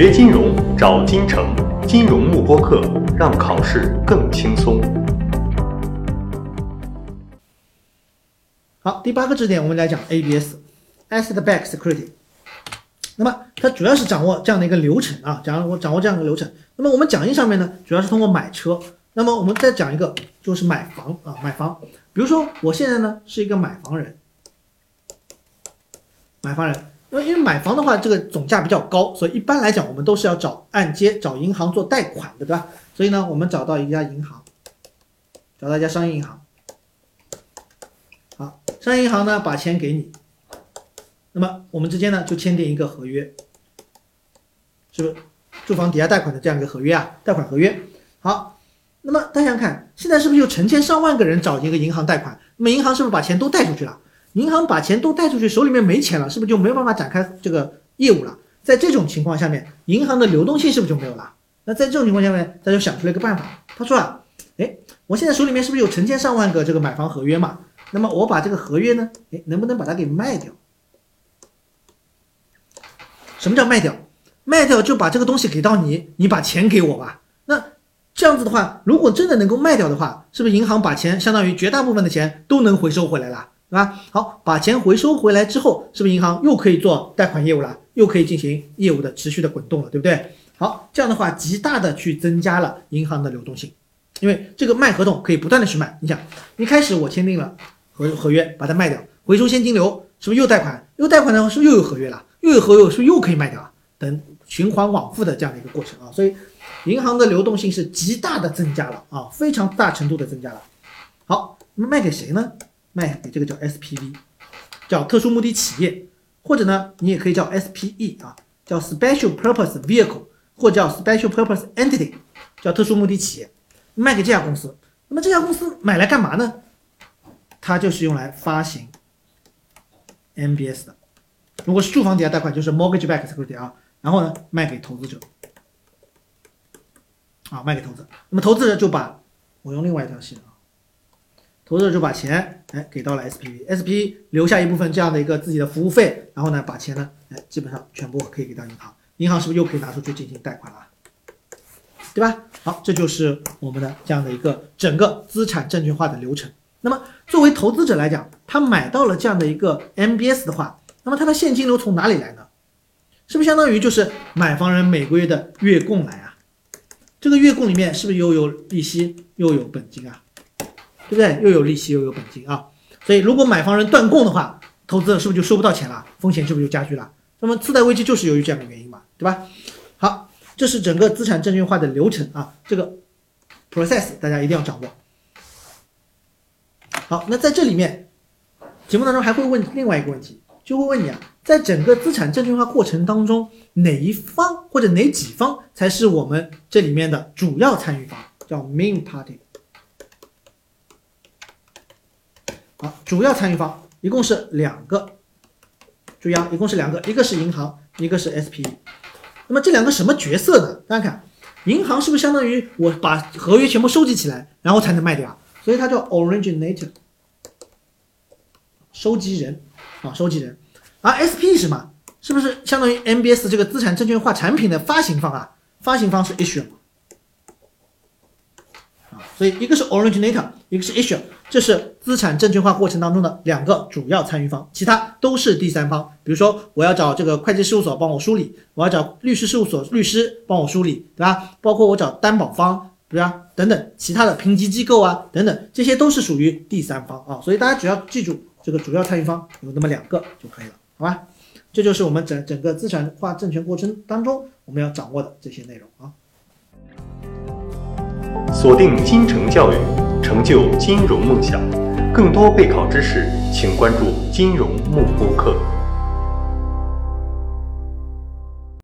学金融找金城，金融慕播课，让考试更轻松。好，第八个知识点，我们来讲 ABS，Asset Back Security。那么它主要是掌握这样的一个流程啊，掌握掌握这样一个流程。那么我们讲义上面呢，主要是通过买车。那么我们再讲一个，就是买房啊，买房。比如说我现在呢是一个买房人，买房人。那因为买房的话，这个总价比较高，所以一般来讲我们都是要找按揭、找银行做贷款的，对吧？所以呢，我们找到一家银行，找到一家商业银行。好，商业银行呢把钱给你，那么我们之间呢就签订一个合约，是不是？住房抵押贷款的这样一个合约啊，贷款合约。好，那么大家看，现在是不是有成千上万个人找一个银行贷款？那么银行是不是把钱都贷出去了？银行把钱都贷出去，手里面没钱了，是不是就没有办法展开这个业务了？在这种情况下面，银行的流动性是不是就没有了？那在这种情况下面，他就想出了一个办法，他说啊，哎，我现在手里面是不是有成千上万个这个买房合约嘛？那么我把这个合约呢，哎，能不能把它给卖掉？什么叫卖掉？卖掉就把这个东西给到你，你把钱给我吧。那这样子的话，如果真的能够卖掉的话，是不是银行把钱相当于绝大部分的钱都能回收回来了？对吧？好，把钱回收回来之后，是不是银行又可以做贷款业务了？又可以进行业务的持续的滚动了，对不对？好，这样的话极大的去增加了银行的流动性，因为这个卖合同可以不断的去卖。你想，一开始我签订了合合约，把它卖掉，回收现金流，是不是又贷款？又贷款呢，是不是又有合约了？又有合约，是不是又可以卖掉啊？等循环往复的这样的一个过程啊，所以银行的流动性是极大的增加了啊，非常大程度的增加了。好，那卖给谁呢？卖给这个叫 SPV，叫特殊目的企业，或者呢，你也可以叫 SPE 啊，叫 Special Purpose Vehicle，或叫 Special Purpose Entity，叫特殊目的企业，卖给这家公司。那么这家公司买来干嘛呢？它就是用来发行 MBS 的。如果是住房抵押贷款，就是 Mortgage-backed security 啊。然后呢，卖给投资者，啊，卖给投资者。那么投资者就把，我用另外一条线啊。投资者就把钱哎给到了 SPV，SP 留下一部分这样的一个自己的服务费，然后呢把钱呢哎基本上全部可以给到银行，银行是不是又可以拿出去进行贷款了，对吧？好，这就是我们的这样的一个整个资产证券化的流程。那么作为投资者来讲，他买到了这样的一个 MBS 的话，那么他的现金流从哪里来呢？是不是相当于就是买房人每个月的月供来啊？这个月供里面是不是又有利息又有本金啊？对不对？又有利息又有本金啊，所以如果买房人断供的话，投资者是不是就收不到钱了？风险是不是就加剧了？那么次贷危机就是由于这样的原因嘛，对吧？好，这是整个资产证券化的流程啊，这个 process 大家一定要掌握。好，那在这里面节目当中还会问另外一个问题，就会问你啊，在整个资产证券化过程当中，哪一方或者哪几方才是我们这里面的主要参与方，叫 main party？好，主要参与方一共是两个，注意啊，一共是两个，一个是银行，一个是 SPE。那么这两个什么角色呢？大家看，银行是不是相当于我把合约全部收集起来，然后才能卖掉？所以它叫 originator，收集人啊，收集人。而 SP 是什么？是不是相当于 MBS 这个资产证券化产品的发行方啊？发行方是 issuer。所以一个是 originator，一个是 issue，这是资产证券化过程当中的两个主要参与方，其他都是第三方。比如说我要找这个会计事务所帮我梳理，我要找律师事务所律师帮我梳理，对吧？包括我找担保方，对吧？等等其他的评级机构啊，等等，这些都是属于第三方啊。所以大家只要记住这个主要参与方有那么两个就可以了，好吧？这就是我们整整个资产化证券过程当中我们要掌握的这些内容啊。锁定金城教育，成就金融梦想。更多备考知识，请关注金融幕布课。